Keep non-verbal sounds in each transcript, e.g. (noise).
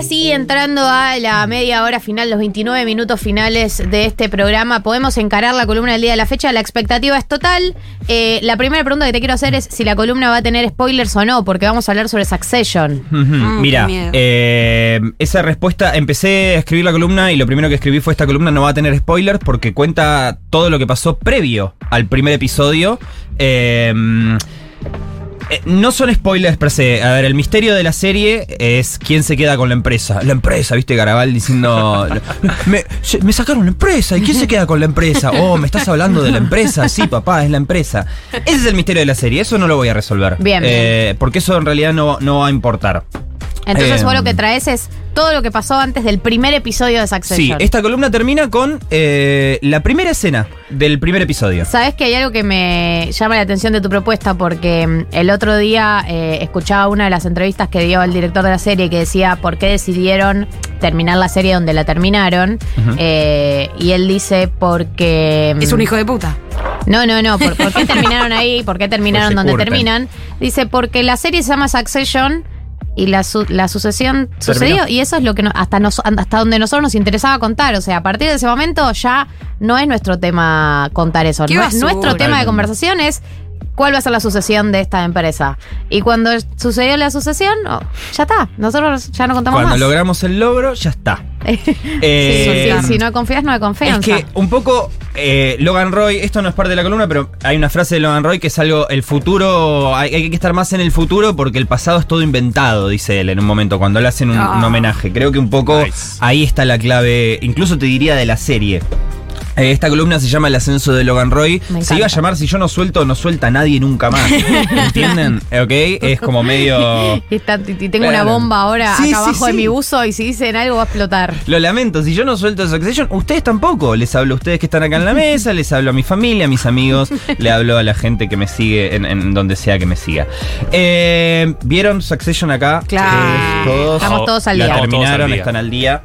ahora sí, entrando a la media hora final, los 29 minutos finales de este programa, podemos encarar la columna del día de la fecha. La expectativa es total. Eh, la primera pregunta que te quiero hacer es si la columna va a tener spoilers o no, porque vamos a hablar sobre Succession. Mm, Mira, eh, esa respuesta, empecé a escribir la columna y lo primero que escribí fue esta columna no va a tener spoilers porque cuenta todo lo que pasó previo al primer episodio. Eh, eh, no son spoilers per se. A ver, el misterio de la serie es quién se queda con la empresa. La empresa, ¿viste? Garabal diciendo. Me, sacaron la empresa. ¿Y quién se queda con la empresa? Oh, ¿me estás hablando de la empresa? Sí, papá, es la empresa. Ese es el misterio de la serie. Eso no lo voy a resolver. Bien, bien. Eh, porque eso en realidad no, no va a importar. Entonces Eh, vos lo que traes es todo lo que pasó antes del primer episodio de Sí, Succession. esta columna termina con eh, la primera escena del primer episodio. Sabes que hay algo que me llama la atención de tu propuesta porque mm, el otro día eh, escuchaba una de las entrevistas que dio el director de la serie que decía por qué decidieron terminar la serie donde la terminaron. Eh, y él dice porque mm, Es un hijo de puta. no no no por, por qué terminaron ahí por qué terminaron (laughs) Pues donde curten. terminan dice porque la serie se llama Succession y la, su- la sucesión sucedió y eso es lo que no- hasta, nos, hasta donde nosotros nos interesaba contar. O sea, a partir de ese momento ya no es nuestro tema contar eso. Nuestro tema de conversación es cuál va a ser la sucesión de esta empresa. Y cuando sucedió la sucesión, oh, ya está. Nosotros ya no contamos Cuando más. logramos el logro, ya está. (laughs) Eh, Sí, si no confías, no hay es confianza. que un poco eh, Logan Roy, esto no es parte de la columna, pero hay una frase de Logan Roy que es algo, el futuro, hay, hay que estar más en el futuro porque el pasado es todo inventado, dice él en un momento, cuando le hacen un, Ah. un homenaje. Creo que un poco Nice. ahí está la clave, incluso te diría de la serie. Eh, Esta columna se llama El ascenso de Logan Roy. Se iba a llamar Si yo no suelto, no suelta nadie nunca más. (laughs) ¿Entienden? ¿Ok? Es como medio. (laughs) Está- tengo una bomba ahora Sí, acá sí, abajo de mi buzo y si dicen algo va a explotar. Lo lamento, si yo no suelto Succession, ustedes tampoco. Les hablo a ustedes que están acá en la mesa, les hablo a mi familia, a mis amigos, le hablo a la gente que me sigue en, en donde sea que me siga. Eh, ¿Vieron Succession acá? Claro. Eh, todos. Estamos todos al la día. terminaron, Todos al día. están al día.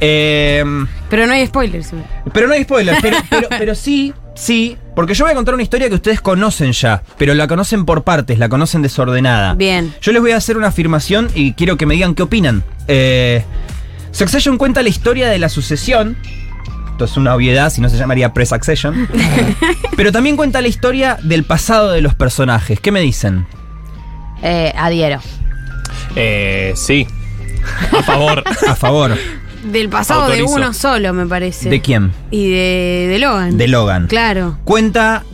Eh, Pero no hay spoilers. pero no hay spoilers, pero, (laughs) pero, pero sí, sí, porque yo voy a contar una historia que ustedes conocen ya, pero la conocen por partes, la conocen desordenada. Bien. Yo les voy a hacer una afirmación y quiero que me digan qué opinan. Eh, Succession cuenta la historia de la sucesión. Esto es una obviedad, si no se llamaría pre-succession. (laughs) pero también cuenta la historia del pasado de los personajes. ¿Qué me dicen? Eh, adhiero. Eh, sí. A favor. A favor. (laughs) Del pasado Autorizo. de uno solo, me parece. ¿De quién? Y de, de Logan. De Logan. Claro. cuenta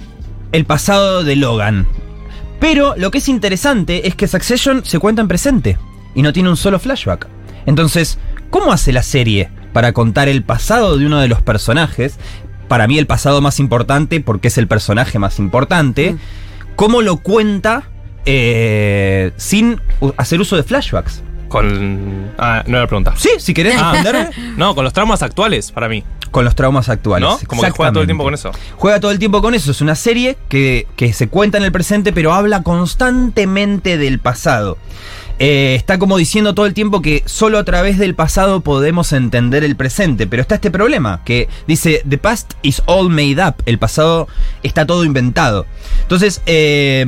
el pasado de Logan. Pero lo que es interesante es que Succession se cuenta en presente y no tiene un solo flashback. Entonces, ¿cómo hace la serie para contar el pasado de uno de los personajes? Para mí el pasado más importante porque es el personaje más importante. ¿Cómo lo cuenta eh, sin hacer uso de flashbacks? Con. Ah, no era la pregunta. Sí, si querés Ah. (laughs) No, con los traumas actuales, para mí. Con los traumas actuales. ¿No? Como que juega todo el tiempo con eso. Juega todo el tiempo con eso. Es una serie que, que se cuenta en el presente, pero habla constantemente del pasado. Eh, está como diciendo todo el tiempo que solo a través del pasado podemos entender el presente. Pero está este problema, que dice, The past is all made up. El pasado está todo inventado. Entonces, eh,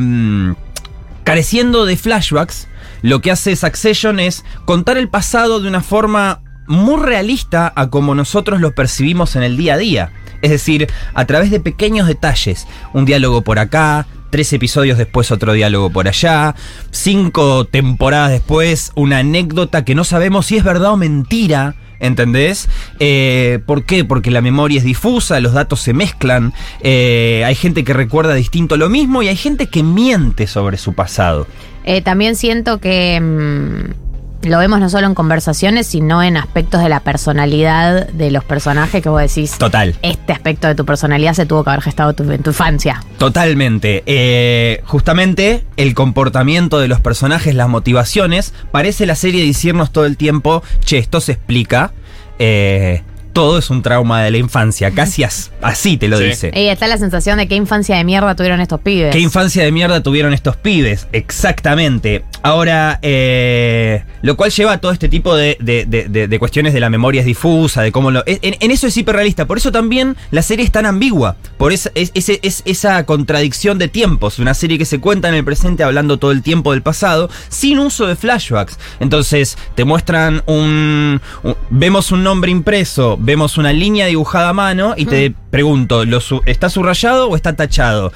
careciendo de flashbacks, lo que hace Succession es contar el pasado de una forma muy realista a como nosotros lo percibimos en el día a día. Es decir, a través de pequeños detalles. Un diálogo por acá, tres episodios después otro diálogo por allá, cinco temporadas después una anécdota que no sabemos si es verdad o mentira. ¿Entendés? Eh, ¿Por qué? Porque la memoria es difusa, los datos se mezclan, eh, hay gente que recuerda distinto lo mismo y hay gente que miente sobre su pasado. Eh, también siento que mm, lo vemos no solo en conversaciones, sino en aspectos de la personalidad de los personajes que vos decís. Total. Este aspecto de tu personalidad se tuvo que haber gestado tu- en tu infancia. Totalmente. Eh, justamente el comportamiento de los personajes, las motivaciones, parece la serie decirnos todo el tiempo, che, esto se explica. eh, todo es un trauma de la infancia. Casi as- así te lo Sí. dice. Y está la sensación de qué infancia de mierda tuvieron estos pibes. ¿Qué infancia de mierda tuvieron estos pibes? Exactamente. Ahora, eh, lo cual lleva a todo este tipo de, de- de- de- de cuestiones de la memoria es difusa, de cómo lo... En, en eso es hiperrealista. Por eso también la serie es tan ambigua. Por esa, es, ese- es esa contradicción de tiempos. Una serie que se cuenta en el presente hablando todo el tiempo del pasado, sin uso de flashbacks. Entonces, te muestran un... un- vemos un nombre impreso, vemos una línea dibujada a mano y te pregunto, ¿lo su- ¿está subrayado o está tachado?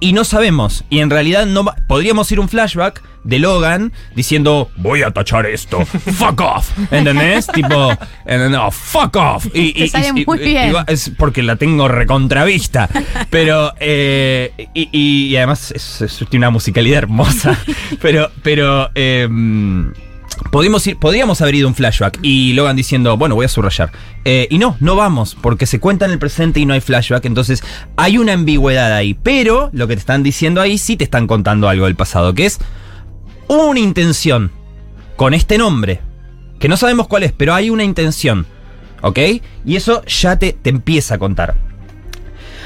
Y no sabemos. Y en realidad no podríamos ir un flashback de Logan diciendo voy a tachar esto. (laughs) fuck off. ¿Entendés? (laughs) tipo, eh, no, fuck off. Y, Te sale muy bien. es porque la tengo recontravista. (laughs) Pero, eh, y, además es- es- tiene una musicalidad hermosa. Pero, pero, eh, Podríamos haber ido un flashback y Logan diciendo, bueno, voy a subrayar. Eh, y no, no vamos, porque se cuenta en el presente y no hay flashback, entonces hay una ambigüedad ahí. Pero lo que te están diciendo ahí sí te están contando algo del pasado, que es una intención con este nombre, que no sabemos cuál es, pero hay una intención, ¿ok? Y eso ya te, te empieza a contar.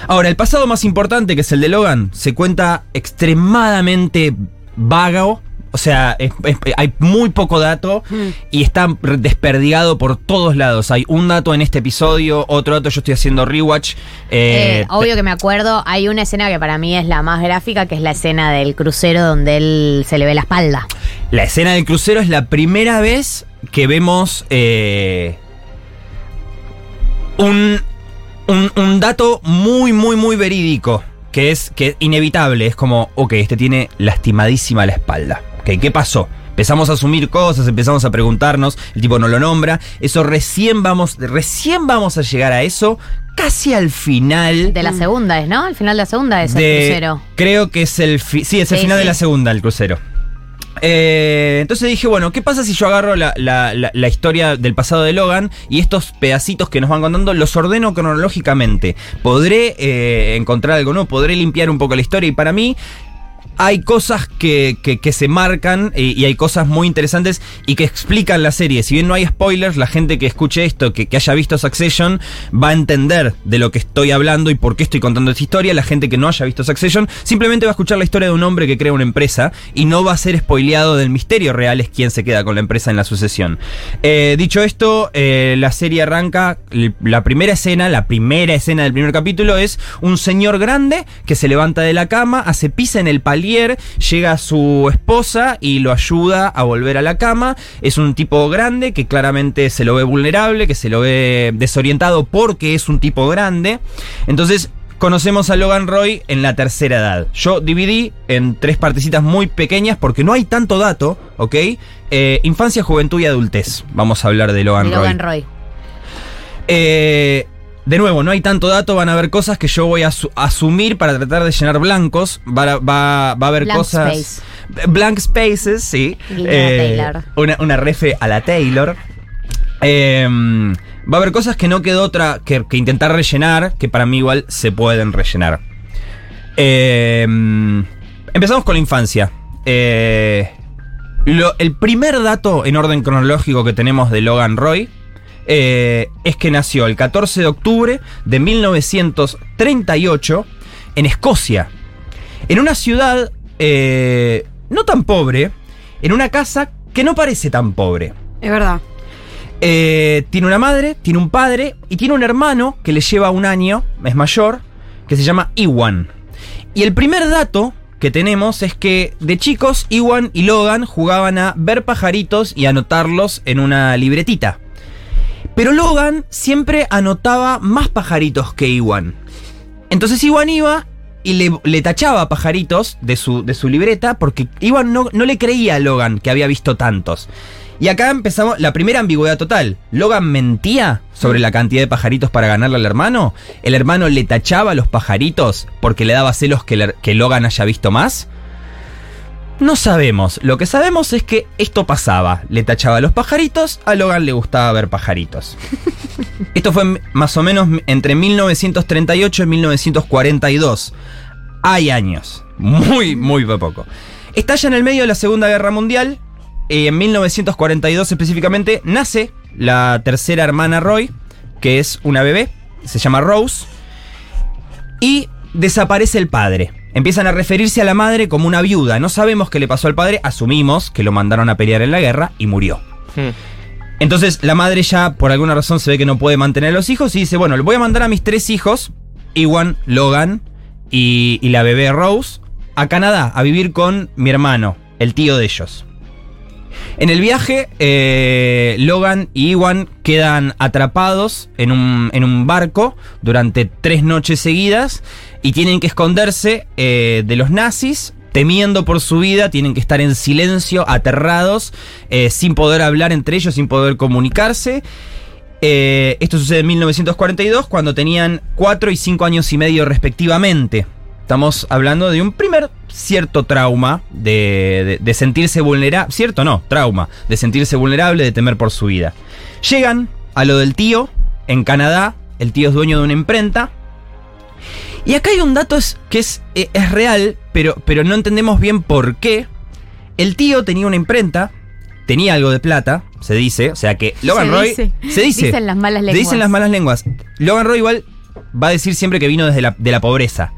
Ahora, el pasado más importante, que es el de Logan, se cuenta extremadamente vago. O sea, es- es- hay muy poco dato y está desperdigado por todos lados. Hay un dato en este episodio, otro dato, yo estoy haciendo rewatch. Eh, eh, obvio que me acuerdo, hay una escena que para mí es la más gráfica, que es la escena del crucero donde él se le ve la espalda. La escena del crucero es la primera vez que vemos eh, un, un, un dato muy, muy, muy verídico. Que es que es inevitable. Es como, ok, este tiene lastimadísima la espalda. Ok, ¿qué pasó? Empezamos a asumir cosas, empezamos a preguntarnos, el tipo no lo nombra. Eso recién vamos, recién vamos a llegar a eso casi al final. De la segunda es, ¿no? Al final de la segunda es el crucero. Creo que es el fi- sí, es el Sí, final sí. de la segunda, el crucero. Eh, entonces dije, bueno, ¿qué pasa si yo agarro la, la- la- la historia del pasado de Logan y estos pedacitos que nos van contando los ordeno cronológicamente? ¿Podré eh, encontrar algo nuevo? ¿Podré limpiar un poco la historia? Y para mí hay cosas que, que- se marcan y, y hay cosas muy interesantes y que explican la serie. Si bien no hay spoilers, la gente que escuche esto, que, que haya visto Succession, va a entender de lo que estoy hablando y por qué estoy contando esta historia. La gente que no haya visto Succession simplemente va a escuchar la historia de un hombre que crea una empresa y no va a ser spoileado del misterio real es quién se queda con la empresa en la sucesión. Eh, dicho esto, eh, la serie arranca, la primera escena, la primera escena del primer capítulo es un señor grande que se levanta de la cama, hace pisa en el llega su esposa y lo ayuda a volver a la cama. Es un tipo grande que claramente se lo ve vulnerable, que se lo ve desorientado porque es un tipo grande. Entonces conocemos a Logan Roy en la tercera edad. Yo dividí en tres partecitas muy pequeñas porque no hay tanto dato, ¿ok? Eh, infancia, juventud y adultez. Vamos a hablar de Logan de Roy. Logan Roy. Eh, de nuevo, no hay tanto dato, van a haber cosas que yo voy a asu- asumir para tratar de llenar blancos. Va, a- va- va a haber Blank cosas. space. Blank spaces, sí. Eh, Taylor. Una, una refe a la Taylor. Eh, va a haber cosas que no quedó otra que, que intentar rellenar, que para mí igual se pueden rellenar. Eh, empezamos con la infancia. Eh, lo- el primer dato en orden cronológico que tenemos de Logan Roy eh, es que nació el 14 de octubre de 1938 en Escocia. En una ciudad eh, no tan pobre, en una casa que no parece tan pobre. Es verdad. Eh, tiene una madre, tiene un padre y tiene un hermano que le lleva un año, es mayor, que se llama Iwan. Y el primer dato que tenemos es que de chicos Iwan y Logan jugaban a ver pajaritos y anotarlos en una libretita. Pero Logan siempre anotaba más pajaritos que Iwan. Entonces Iwan iba y le, tachaba pajaritos de su, de su libreta porque Iwan no, no le creía a Logan que había visto tantos. Y acá empezamos la primera ambigüedad total. ¿Logan mentía sobre la cantidad de pajaritos para ganarle al hermano? ¿El hermano le tachaba los pajaritos porque le daba celos que, que Logan haya visto más? No sabemos. Lo que sabemos es que esto pasaba. Le tachaba los pajaritos, a Logan le gustaba ver pajaritos. (laughs) Esto fue más o menos entre 1938 y 1942. Hay años. Muy, muy poco. Estalla en el medio de la Segunda Guerra Mundial. eh, en 1942 específicamente nace la tercera hermana Roy. que es una bebé, se llama Rose, y desaparece el padre. Empiezan a referirse a la madre como una viuda. No sabemos qué le pasó al padre, asumimos que lo mandaron a pelear en la guerra y murió. Hmm. Entonces la madre ya por alguna razón se ve que no puede mantener a los hijos y dice, bueno, le voy a mandar a mis tres hijos, Iwan, Logan y, y la bebé Rose, a Canadá a vivir con mi hermano, el tío de ellos. En el viaje, eh, Logan y Iwan quedan atrapados en un, en un barco durante tres noches seguidas y tienen que esconderse eh, de los nazis. Temiendo por su vida, tienen que estar en silencio, aterrados, eh, sin poder hablar entre ellos, sin poder comunicarse. Esto sucede en 1942, cuando tenían 4 y 5 años y medio respectivamente. Estamos hablando de un primer cierto trauma de, de- de sentirse vulnerable. Cierto no, trauma. De sentirse vulnerable, de temer por su vida. Llegan a lo del tío en Canadá. El tío es dueño de una imprenta. Y acá hay un dato es- que es, eh, es real, pero, pero no entendemos bien por qué. El tío tenía una imprenta, tenía algo de plata, se dice. O sea que Logan Se Roy. dice. Se dice. Dicen las malas Le lenguas. dicen las malas lenguas. Logan Roy igual va a decir siempre que vino desde la, de la pobreza.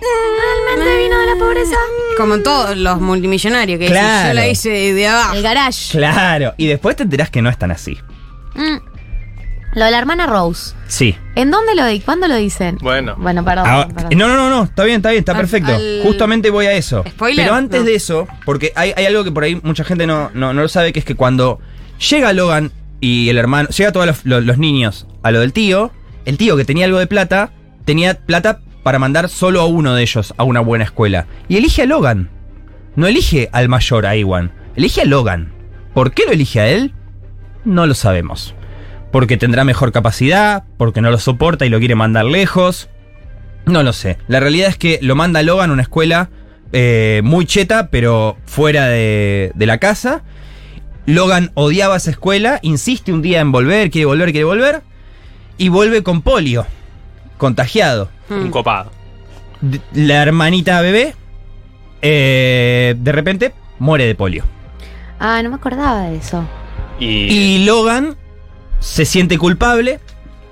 ¿Realmente vino de la pobreza? Como todos los multimillonarios que dicen, Claro. yo la hice de abajo. El garage. Claro. Y después te enterás que no es tan así. Mm. Lo de la hermana Rose. Sí. ¿En dónde lo di? ¿Cuándo lo dicen? Bueno. Bueno, perdón. Ah, perdón. no, no, no, no, está bien, está bien, está Al- perfecto. al- Justamente voy a eso. ¿Spoiler? Pero antes No. de eso, porque hay, hay algo que por ahí mucha gente no, no, no lo sabe, que es que cuando llega Logan y el hermano, llega todos los, los- los niños a lo del tío, el tío que tenía algo de plata, tenía plata para mandar solo a uno de ellos a una buena escuela. Y elige a Logan. No elige al mayor, a Iwan. Elige a Logan. ¿Por qué lo elige a él? No lo sabemos. Porque tendrá mejor capacidad, porque no lo soporta y lo quiere mandar lejos. No lo sé. La realidad es que lo manda Logan a una escuela eh, muy cheta, pero fuera de, de la casa. Logan odiaba esa escuela, insiste un día en volver, quiere volver, quiere volver. Y vuelve con polio, contagiado. Un copado. La hermanita bebé, eh, de repente, muere de polio. Ah, no me acordaba de eso. Y, Y Logan se siente culpable,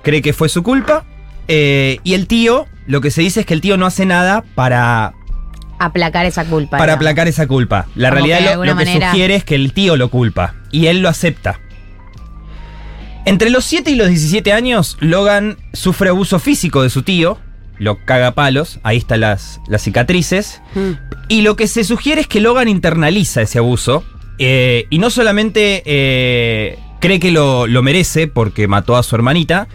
cree que fue su culpa. eh, y el tío, lo que se dice es que el tío no hace nada para, Aplacar esa culpa. para aplacar esa culpa. La Como realidad lo, que manera- sugiere es que el tío lo culpa. Y él lo acepta. Entre los 7 y los 17 años, Logan sufre abuso físico de su tío. Lo caga a palos. Ahí están las, las cicatrices. Mm. Y lo que se sugiere es que Logan internaliza ese abuso. eh, y no solamente eh, cree que lo, lo merece porque mató a su hermanita.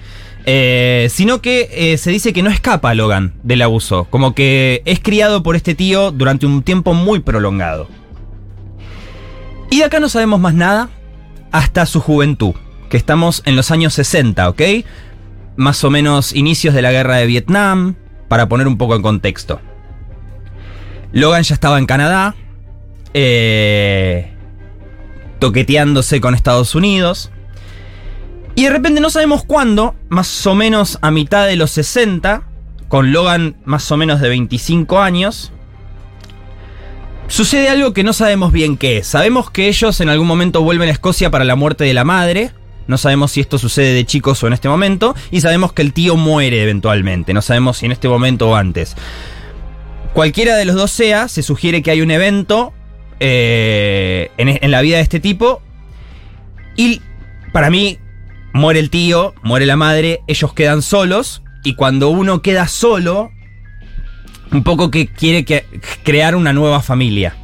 eh, sino que se dice que no escapa Logan del abuso. Como que es criado por este tío durante un tiempo muy prolongado. Y de acá no sabemos más nada hasta su juventud. Que estamos en los años 60, ¿ok? Más o menos inicios de la guerra de Vietnam. Para poner un poco en contexto. Logan ya estaba en Canadá, eh, toqueteándose con Estados Unidos. Y de repente no sabemos cuándo, más o menos a mitad de los 60, con Logan más o menos de 25 años, sucede algo que no sabemos bien qué es. Sabemos que ellos en algún momento vuelven a Escocia para la muerte de la madre. No sabemos si esto sucede de chicos o en este momento. Y sabemos que el tío muere eventualmente. No sabemos si en este momento o antes. Cualquiera de los dos sea, se sugiere que hay un evento eh, en, en la vida de este tipo. Y para mí, muere el tío, muere la madre, ellos quedan solos. Y cuando uno queda solo, un poco que quiere que- crear una nueva familia.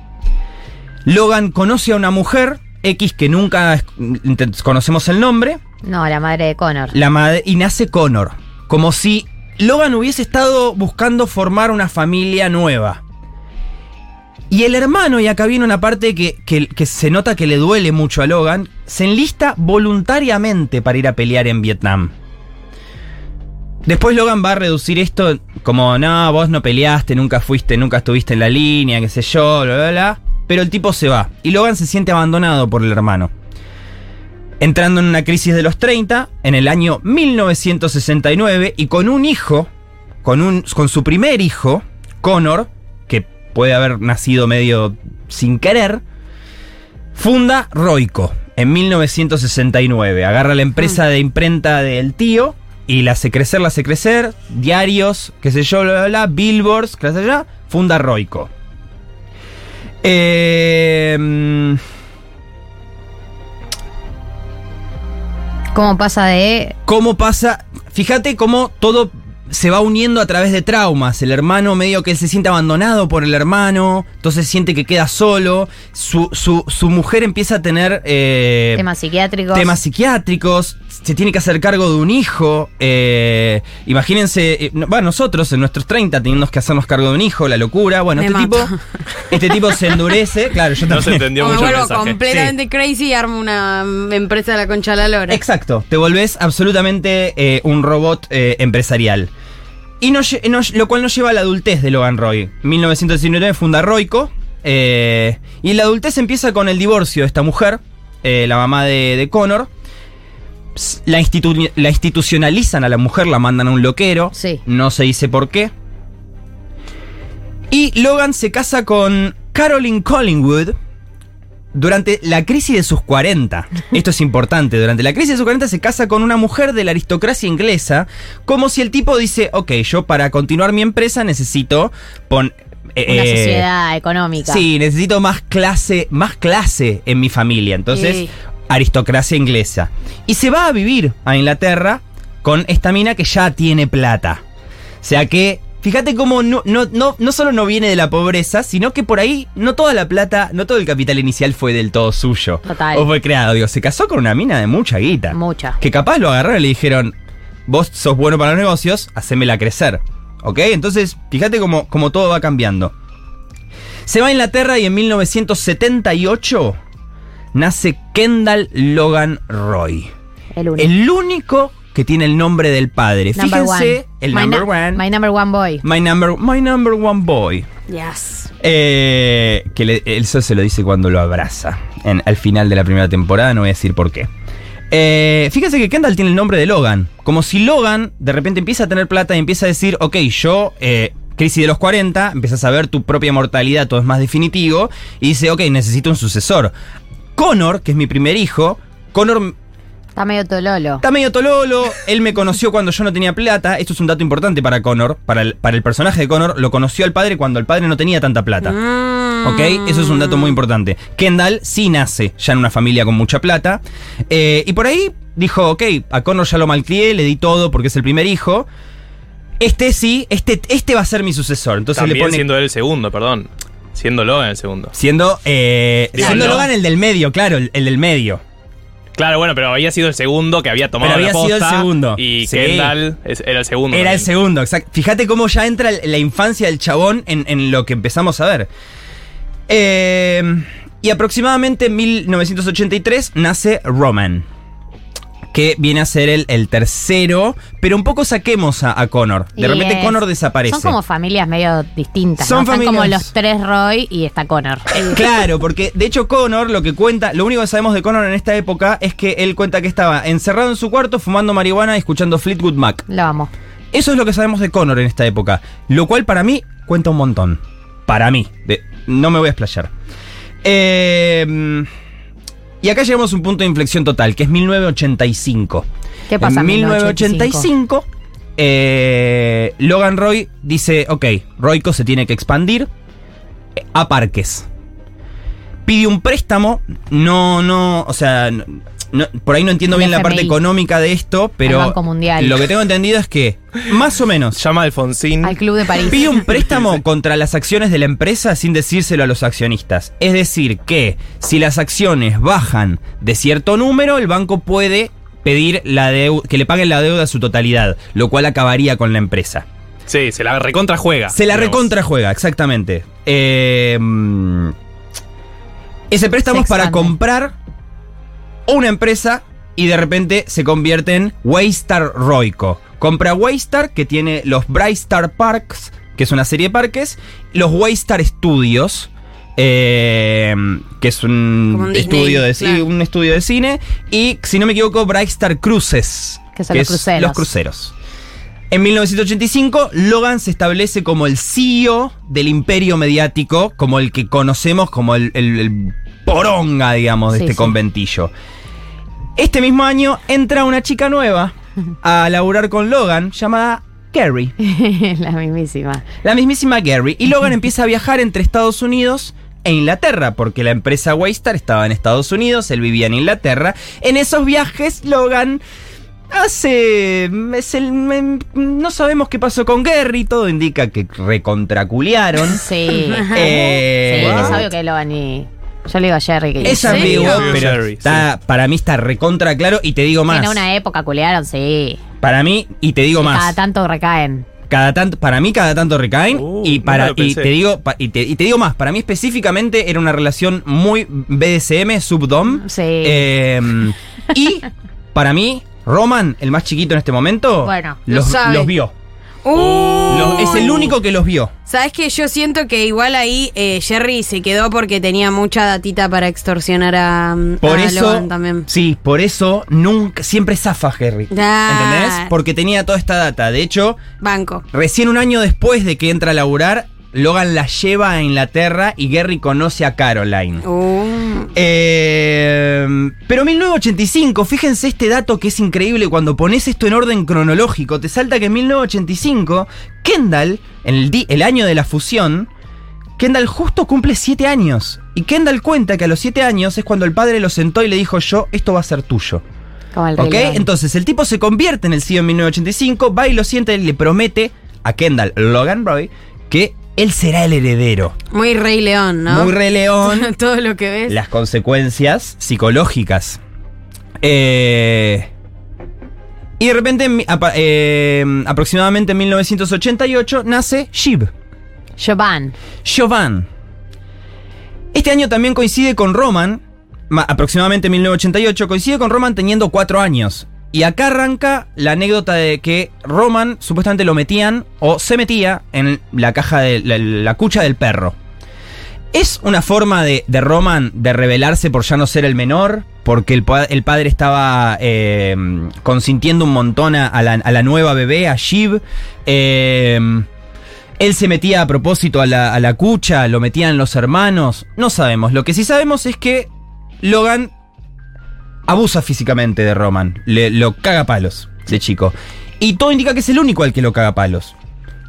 Logan conoce a una mujer, X que nunca conocemos el nombre, No, la madre de Connor. la madre, y nace Connor. Como si Logan hubiese estado buscando formar una familia nueva. Y el hermano, y acá viene una parte que, que- que se nota que le duele mucho a Logan, se enlista voluntariamente para ir a pelear en Vietnam. Después Logan va a reducir esto como, no, vos no peleaste, nunca fuiste, nunca estuviste en la línea, qué sé yo, bla, bla, bla. Pero el tipo se va. Y Logan se siente abandonado por el hermano. Entrando en una crisis de los 30, en el año 1969, y con un hijo, con, un, con su primer hijo, Connor, que puede haber nacido medio sin querer, funda Roico. en 1969. Agarra la empresa de imprenta del tío y la hace crecer, la hace crecer. Diarios, qué sé yo, bla, bla, bla, billboards, qué sé yo. Funda Roico. Eh, ¿Cómo pasa de ¿Cómo pasa? Fíjate cómo todo se va uniendo a través de traumas. El hermano medio que él se siente abandonado por el hermano, entonces siente que queda solo. Su, su- su mujer empieza a tener eh, temas psiquiátricos? temas psiquiátricos, se tiene que hacer cargo de un hijo. eh, imagínense, eh, no- bueno, nosotros en nuestros 30 teniendo que hacernos cargo de un hijo, la locura. Bueno, Me este tipo, (laughs) este tipo se endurece. Claro, yo No se también. entendió O me el vuelvo completamente crazy y armo una mm, empresa de la concha de la lora. Exacto, te volvés absolutamente eh, un robot eh, empresarial. Y lo cual nos lleva a la adultez de Logan Roy. 1919 funda Roico. eh, y la adultez empieza con el divorcio de esta mujer, eh, la mamá de, de Connor. La, institu- la institucionalizan a la mujer, la mandan a un loquero. Sí. No se dice por qué. Y Logan se casa con Caroline Collingwood durante la crisis de sus 40. (laughs) Esto es importante. Durante la crisis de sus 40 se casa con una mujer de la aristocracia inglesa. Como si el tipo dice: Ok, yo para continuar mi empresa necesito pon- eh, Una eh, sociedad económica. Sí, necesito más clase, más clase en mi familia. Entonces, Sí. aristocracia inglesa. Y se va a vivir a Inglaterra con esta mina que ya tiene plata. O sea que, fíjate cómo no, no, no, no solo no viene de la pobreza, sino que por ahí no toda la plata, no todo el capital inicial fue del todo suyo. Total. O fue creado. Digo, se casó con una mina de mucha guita. Mucha. Que capaz lo agarraron y le dijeron, vos sos bueno para los negocios, hacémela crecer. ¿Ok? Entonces, fíjate cómo, cómo todo va cambiando. Se va a Inglaterra y en 1978 nace Kendall Logan Roy. El único. El único que tiene el nombre del padre. Number Fíjense, one. el My number nu- one. My number one boy. My number, my number one boy. Yes. Eh, que le- eso se lo dice cuando lo abraza. En, al final de la primera temporada, no voy a decir por qué. Eh, fíjense que Kendall tiene el nombre de Logan. Como si Logan de repente empieza a tener plata y empieza a decir, ok, yo, eh, crisis de los 40, empiezas a ver tu propia mortalidad, todo es más definitivo, y dice, ok, necesito un sucesor. Connor, que es mi primer hijo, Connor Está medio tololo. Está medio tololo, él me conoció cuando yo no tenía plata, esto es un dato importante para Connor, para el, para el personaje de Connor, lo conoció al padre cuando el padre no tenía tanta plata. Mm. ¿Ok? Eso es un dato muy importante. Kendall sí nace ya en una familia con mucha plata. eh, y por ahí dijo, ok, a Connor ya lo malcrié, le di todo porque es el primer hijo. Este sí, este, este va a ser mi sucesor. Entonces También le pone... siendo él el segundo, perdón. Siendo Logan el segundo. Siendo, eh, siendo. Logan el del medio, claro, el, el del medio. Claro, bueno, pero había sido el segundo que había tomado Pero había la sido el posta segundo. Y Sí. Kendall era el segundo. Era el segundo, exacto. Fíjate cómo ya entra la infancia del chabón en, en lo que empezamos a ver. Eh, y aproximadamente en 1983 nace Roman. Que viene a ser el, el tercero, pero un poco saquemos a, a Connor. De Y repente es- Connor desaparece. Son como familias medio distintas. Son ¿no? Están como los tres Roy y está Connor. (laughs) Claro, porque de hecho Connor lo que cuenta, lo único que sabemos de Connor en esta época es que él cuenta que estaba encerrado en su cuarto fumando marihuana y escuchando Fleetwood Mac. Lo amo. Eso es lo que sabemos de Connor en esta época. Lo cual para mí cuenta un montón. Para mí. De- no me voy a explayar. Eh, y acá llegamos a un punto de inflexión total, que es 1985. ¿Qué pasa En en 1985, eh, Logan Roy dice, ok, Royco se tiene que expandir a parques. Pide un préstamo, no, no, o sea, no- por ahí no entiendo El bien la parte económica de esto, pero Banco Mundial. lo que tengo entendido es que, más o menos, Llama a Alfonsín. Al Club de París. Pide un (laughs) préstamo contra las acciones de la empresa sin decírselo a los accionistas. Es decir, que si las acciones bajan de cierto número, el banco puede pedir la que le paguen la deuda a su totalidad, lo cual acabaría con la empresa. Sí, se la recontra juega. Se la digamos. recontra juega, exactamente. Eh, mm, ese préstamo es para comprar una empresa y de repente se convierte en Waystar Roico. Compra Waystar, que tiene los Brightstar Parks, que es una serie de parques, los Waystar Studios. eh, que es un, Disney, estudio de, claro. un estudio de cine y si no me equivoco Brightstar Cruises Que son los es cruceros. los cruceros en 1985, Logan se establece como el CEO del imperio mediático, como el que conocemos como el, el- el poronga, digamos, de Sí, este sí. conventillo. Este mismo año entra una chica nueva a laburar con Logan llamada Carrie. (laughs) la mismísima. La mismísima Gary. Y Logan empieza a viajar entre Estados Unidos e Inglaterra, porque la empresa Waystar estaba en Estados Unidos, él vivía en Inglaterra. En esos viajes, Logan hace. es el- no sabemos qué pasó con Gary, todo indica que recontraculearon. Sí. Eh, sí, es obvio que lo van y. Yo le digo a Jerry que Es ambiguo, pero Jerry, está, para mí está recontra claro. Y te digo más. en una época culearon, sí. Para mí, y te digo más. Cada tanto recaen. Cada tanto, para mí cada tanto recaen Uh, y para nunca lo y pensé. te digo pa- y te, y te digo más, para mí específicamente era una relación muy BDSM, subdom. Sí. Eh, y (laughs) para mí Roman, el más chiquito en este momento, Bueno, lo los, sabe. los vio. Uh, Los- es el único que los vio. ¿Sabes que Yo siento que igual ahí eh, Jerry se quedó porque tenía mucha datita para extorsionar a, Por a eso, Logan también. sí, por eso nunca siempre zafa Harry. Ah. ¿Entendés? Porque tenía toda esta data. De hecho, Banco. Recién un año después de que entra a laburar, Logan la lleva a Inglaterra y Gary conoce a Caroline. Uh, Eh, pero 1985, fíjense este dato que es increíble cuando pones esto en orden cronológico. Te salta que en 1985, Kendall, en el, año de la fusión, Kendall justo cumple 7 años. Y Kendall cuenta que a los 7 años es cuando el padre lo sentó y le dijo: Yo, esto va a ser tuyo. ¿Ok? Entonces el tipo se convierte en el CEO en 1985, va y lo siente y le promete a Kendall Logan Roy que él será el heredero. muy Rey León, ¿no? Muy Rey León. (laughs) Todo lo que ves. las consecuencias psicológicas. Eh, y de repente, eh, aproximadamente en 1988, nace Shiv, Jovan. Chauvin. Este año también coincide con Roman, ma- aproximadamente en 1988, coincide con Roman teniendo 4 años. Y acá arranca la anécdota de que Roman supuestamente lo metían o se metía en la caja de la, cucha del perro. ¿Es una forma de, Roman de rebelarse por ya no ser el menor? Porque el, pa- el padre estaba eh, consintiendo un montón a, a la, a la nueva bebé, a Shiv. Eh, él se metía a propósito a la, a la cucha, lo metían los hermanos. No sabemos. Lo que sí sabemos es que Logan abusa físicamente de Roman. Le, lo caga palos de chico. Y todo indica que es el único al que lo caga palos.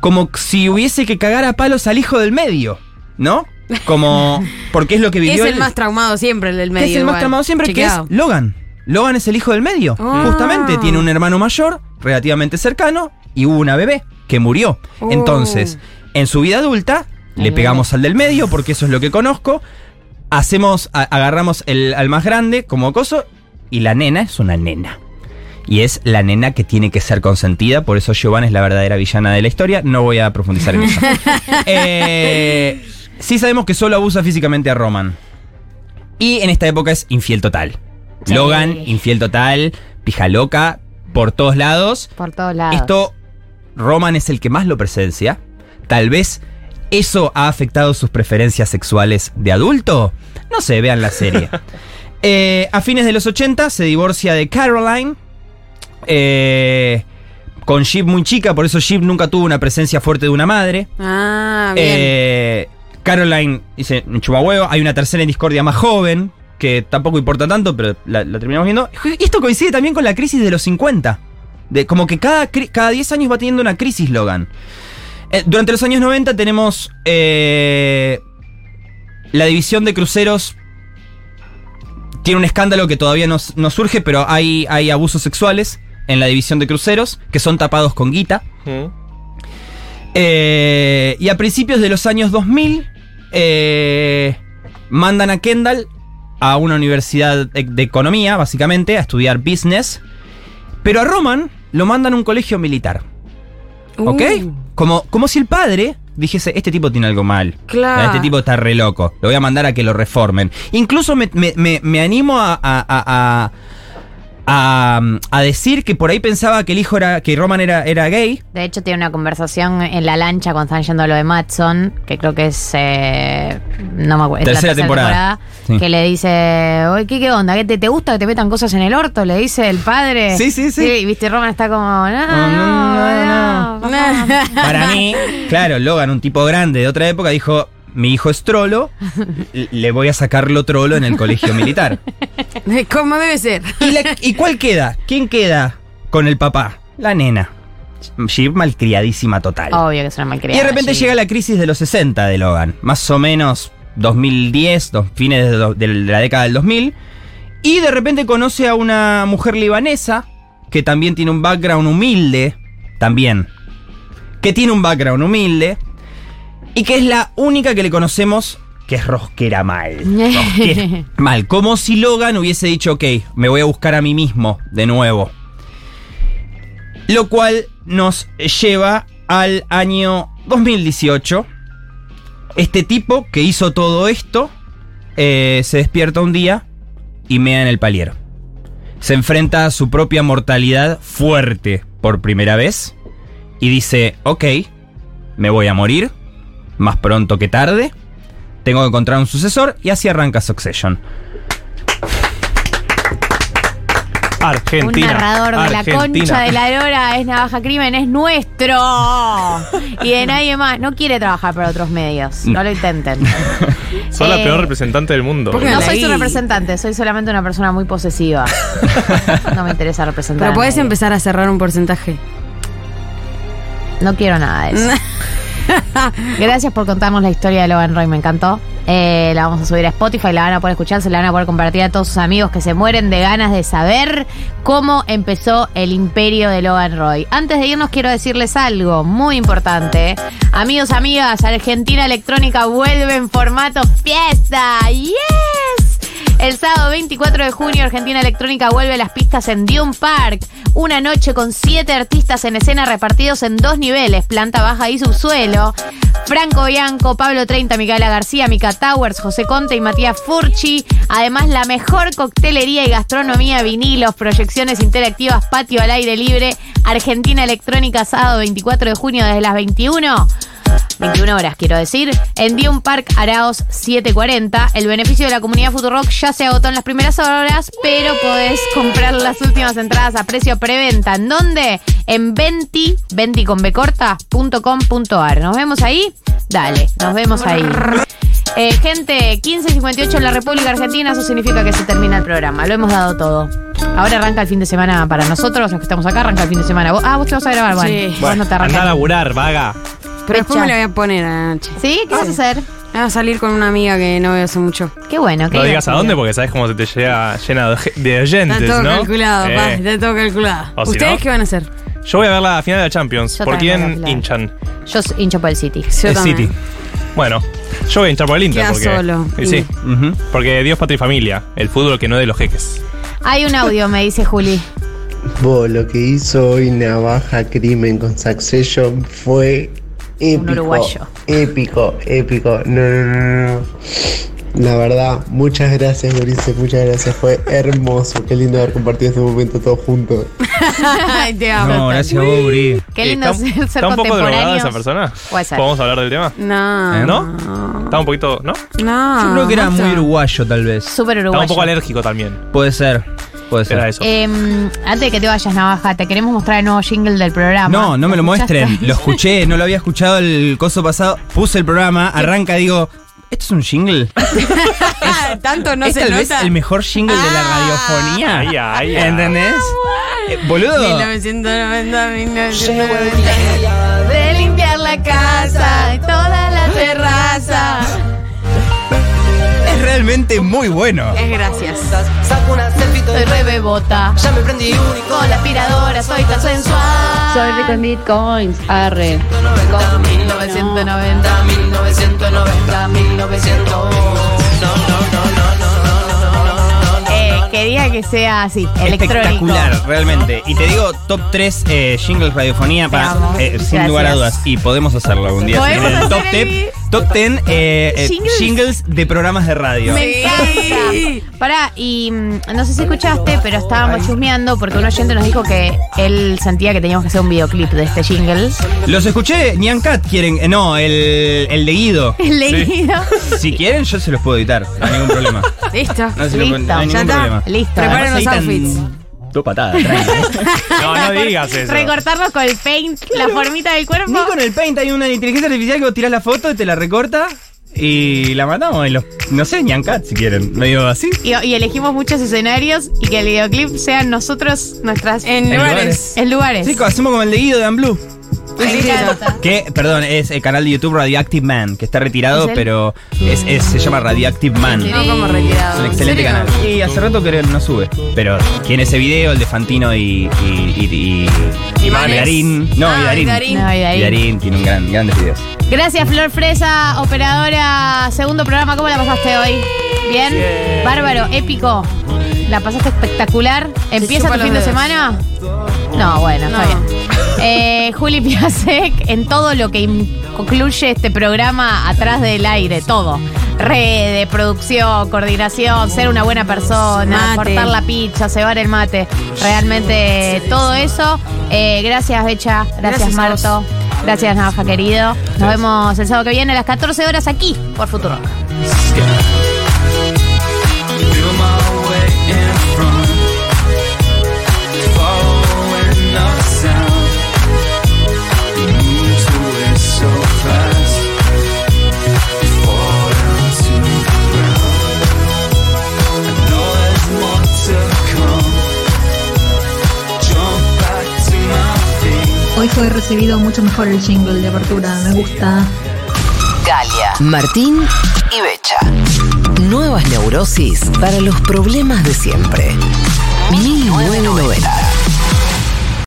Como si hubiese que cagar a palos al hijo del medio. ¿No? Como. (laughs) Porque es lo que es vivió el él. más traumado siempre, el del medio. es el más igual. tramado siempre, Chequeado. que es Logan. Logan es el hijo del medio. Ah. Justamente tiene un hermano mayor, relativamente cercano, y hubo una bebé que murió. Oh. Entonces, en su vida adulta, le El pegamos al del medio, porque eso es lo que conozco. Hacemos, a- agarramos el, al más grande como coso, y la nena es una nena. Y es la nena que tiene que ser consentida, por eso Giovanna es la verdadera villana de la historia. No voy a profundizar en eso. (laughs) Eh, sí sabemos que solo abusa físicamente a Roman. Y en esta época es infiel total. Sí. Logan, infiel total, pija loca, por todos lados. Por todos lados. Esto, Roman es el que más lo presencia. Tal vez eso ha afectado sus preferencias sexuales de adulto. No sé, vean la serie. (laughs) Eh, a fines de los 80 se divorcia de Caroline. eh, con Shiv muy chica, por eso Shiv nunca tuvo una presencia fuerte de una madre. Ah, bien. Eh, Caroline dice, chupa huevo. Hay una tercera en discordia más joven, que tampoco importa tanto, pero la, la terminamos viendo. Y esto coincide también con la crisis de los 50. De, como que cada, cada 10 años va teniendo una crisis Logan. Eh, durante los años 90 tenemos eh, la división de cruceros. Tiene un escándalo que todavía no, no surge, pero hay, hay abusos sexuales en la división de cruceros que son tapados con guita. Mm. Eh, y a principios de los años 2000, eh, mandan a Kendall a una universidad de, de economía, básicamente, a estudiar business. Pero a Roman lo mandan a un colegio militar. ¿Ok? Uh. Como, como si el padre dijese, este tipo tiene algo mal. Claro. Este tipo está re loco. Lo voy a mandar a que lo reformen. Incluso me, me- me- me animo a, a- a- a- a- a decir que por ahí pensaba que el hijo era, que Roman era, era gay. De hecho, tiene una conversación en la lancha cuando están yendo a lo de Matson, que creo que es. eh, no me acuerdo. la Tercera temporada. Sí. Que le dice: Oye, ¿qué, qué onda? ¿Qué te, te gusta que te metan cosas en el orto? Le dice el padre. Sí, sí, sí. y viste, Roman está como: No, no, no, no. Para mí, claro, Logan, un tipo grande de otra época, dijo, mi hijo es trolo, (laughs) le voy a sacarlo trolo en el colegio militar. (laughs) ¿Cómo debe ser? ¿Y, la- y cuál queda? ¿Quién queda con el papá? La nena. Jeep malcriadísima total. Obvio que es una y malcriada. de repente llega la crisis de los 60 de Logan. Más o menos 2010, dos, fines de, de la década del 2000. Y de repente conoce a una mujer libanesa que también tiene un background humilde. También. Que tiene un background humilde. Y que es la única que le conocemos que es rosquera mal. (laughs) Rosquera mal. Como si Logan hubiese dicho, ok, me voy a buscar a mí mismo de nuevo. Lo cual nos lleva al año 2018. Este tipo que hizo todo esto eh, se despierta un día y mea en el paliero. Se enfrenta a su propia mortalidad fuerte por primera vez y dice, ok, me voy a morir, más pronto que tarde, tengo que encontrar un sucesor y así arranca Succession. Argentina. Un narrador de la concha de la lora es Navaja Crimen, es nuestro. Y de nadie más. No quiere trabajar para otros medios. No lo intenten. (laughs) Son la Eh, peor representante del mundo. ¿por qué No la soy su representante, soy solamente una persona muy posesiva. (laughs) No me interesa representar. Pero a puedes empezar a cerrar un porcentaje. No quiero nada de eso. (laughs) (laughs) Gracias por contarnos la historia de Logan Roy, me encantó. Eh, la vamos a subir a Spotify, la van a poder escuchar, se la van a poder compartir a todos sus amigos que se mueren de ganas de saber cómo empezó el imperio de Logan Roy. Antes de irnos quiero decirles algo muy importante. Amigos, amigas, Argentina Electrónica vuelve en formato fiesta. ¡Yes! El sábado 24 de junio, Argentina Electrónica vuelve a las pistas en Dune Park. Una noche con siete artistas en escena repartidos en dos niveles, planta baja y subsuelo. Franco Bianco, Pablo 30, Micaela García, Mica Towers, José Conte y Matías Furchi. Además, la mejor coctelería y gastronomía, vinilos, proyecciones interactivas, patio al aire libre. Argentina Electrónica, sábado 24 de junio desde las 21. 21 horas, quiero decir, en Dune Park Araos 740. El beneficio de la comunidad Futurock ya se agotó en las primeras horas, pero podés comprar las últimas entradas a precio preventa. ¿En dónde? En 20, 20 con B corta, punto com punto ar. ¿Nos vemos ahí? Dale, nos vemos ahí. Eh, gente, 15.58 en la República Argentina, eso significa que se termina el programa. Lo hemos dado todo. Ahora arranca el fin de semana para nosotros, los que estamos acá, arranca el fin de semana. Vos- ah, vos te vas a grabar, bueno. Sí. Vos Bueno, no te anda a arrancas. laburar, vaga. Pero después me la voy a poner a la noche. ¿Sí? ¿Qué vas a hacer? Voy a salir con una amiga que no veo hace mucho. Qué bueno. qué No digas a dónde porque sabes cómo se te llega llena de, oyentes, Está todo ¿no? calculado, Eh, pa, está todo calculado. O si ¿Ustedes no- qué van a hacer? Yo voy a ver la final de la Champions. Yo ¿Por también voy a quién ver. hinchan? Yo hincho por el City. Yo El también. City. Bueno, yo voy a hinchar por el Inter Queda porque. solo. Y sí, Ujú. porque Dios, patria y familia. El fútbol que no es de los jeques. Hay un audio, me dice Juli. Vos, lo que hizo hoy Navaja Crimen con Succession fue épico. uruguayo. Épico, épico. No, no, no, no. La verdad, muchas gracias, Mauricio, muchas gracias. Fue hermoso. Qué lindo haber compartido este momento todos juntos. (laughs) Ay, te amo. No, gracias a vos, Uri. Qué lindo ¿Está, ser, ser está un poco drogada esa persona? Puede ser. ¿Podemos hablar del tema? No. ¿Eh? ¿No? Está un poquito. ¿No? No. Yo creo que era muy uruguayo, tal vez. Súper Está uruguayo. un poco alérgico también. Puede ser. Puede ser. Era eso. Em, antes de que te vayas, Navaja, te queremos mostrar el nuevo jingle del programa. No, no me lo escuchaste? muestren. Lo (laughs) escuché, no lo había escuchado el coso pasado. Puse el programa, arranca, digo, ¿esto es un jingle? (laughs) Tanto no ¿Es se tal vez nota. el mejor jingle de la Ah. radiofonía? Ay, ay, ay. ¿Entendés? Eh, boludo. 1990, 1990. De limpiar la casa toda la terraza. Realmente muy bueno. Es gracias. Saco una selfie Soy re bebota. Ya me prendí único Con la aspiradora soy tan sensual. Soy rico en bitcoins, arre. 1990. 1990 1900 No, no, no, no, no, no, no, Eh, quería que sea así, electrónico. Espectacular, realmente. Y te digo, top 3 eh, jingles radiofonía para, amo. eh, sin Gracias. lugar a dudas. Y podemos hacerlo algún día. Podemos En el hacer top, el vi- top 10 eh, eh, Jingles. jingles de programas de radio. Me encanta. Pará, y mm, no sé si escuchaste, pero estábamos chusmeando porque un oyente nos dijo que él sentía que teníamos que hacer un videoclip de este jingle. Los escuché, Nyan Cat quieren. eh, no, el, el de Guido. (laughs) El leído. Si quieren, yo se los puedo editar. No hay ningún problema. Listo. No, se lo- Listo, no hay ya ningún está. problema. Listo. Preparen Además, los editan outfits. Dos patadas. (laughs) No, no digas eso. Recortarnos con el paint, la formita del cuerpo. Ni con el Paint hay una inteligencia artificial que vos tirás la foto y te la recorta. y la matamos en los, no sé, Nyancat si quieren, medio así. Y, y elegimos muchos escenarios y que el videoclip sean nosotros, nuestras. En En lugares. en lugares. Chicos, hacemos como el de Guido de Amblue. Me encanta. Que, perdón, es el canal de YouTube Radioactive Man, que está retirado, ¿Es pero es, es- se llama Radioactive Man. ¿En No serio? como retirado. Es un excelente ¿En serio? canal. Y hace rato que no sube. Pero tiene ese video, el de Fantino y. y. y. y, Y Manes. Darín. No, Ah, y Darín. y Darín. No, y Darín. Y Darín tiene un gran, grandes videos. Gracias, Flor Fresa, operadora. Segundo programa, ¿cómo la pasaste hoy? ¿Bien? Bárbaro, épico. ¿La pasaste espectacular? ¿Empieza chupa tu fin de dedos. semana? No, bueno, está No. bien. Eh, Juli Piasek, en todo lo que incluye este programa atrás del aire, todo. Redes, producción, coordinación, ser una buena persona, Mate. cortar la pizza, cebar el mate. Realmente todo eso. Eh, gracias, Becha. Gracias, Marto. Gracias, Navaja, querido. Nos vemos el sábado que viene a las 14 horas aquí por Futuro. fue recibido mucho mejor el jingle de apertura. Me gusta. Galia, Martín y Becha. Nuevas neurosis para los problemas de siempre. 1990.